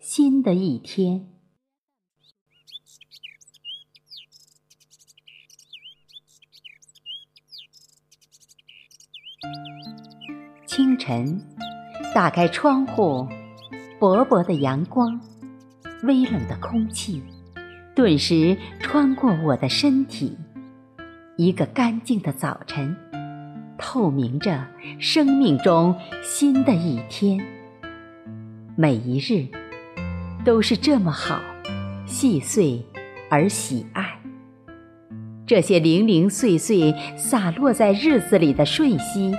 新的一天。清晨，打开窗户，薄薄的阳光，微冷的空气，顿时穿过我的身体。一个干净的早晨，透明着生命中新的一天。每一日都是这么好，细碎而喜爱。这些零零碎碎洒落在日子里的瞬息。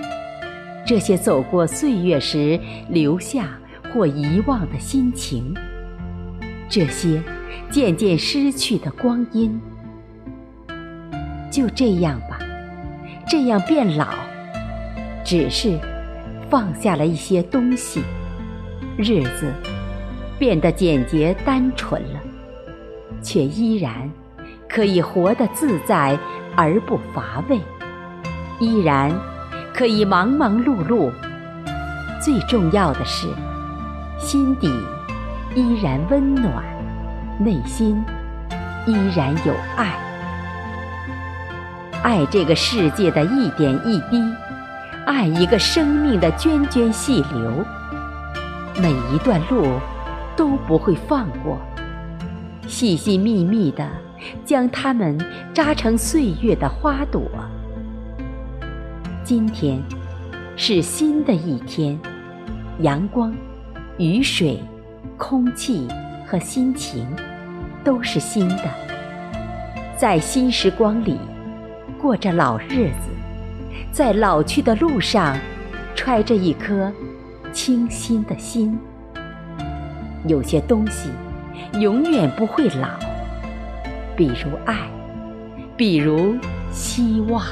这些走过岁月时留下或遗忘的心情，这些渐渐失去的光阴，就这样吧，这样变老，只是放下了一些东西，日子变得简洁单纯了，却依然可以活得自在而不乏味，依然。可以忙忙碌碌，最重要的是，心底依然温暖，内心依然有爱，爱这个世界的一点一滴，爱一个生命的涓涓细流，每一段路都不会放过，细细密密的将它们扎成岁月的花朵。今天是新的一天，阳光、雨水、空气和心情都是新的。在新时光里过着老日子，在老去的路上揣着一颗清新的心。有些东西永远不会老，比如爱，比如希望。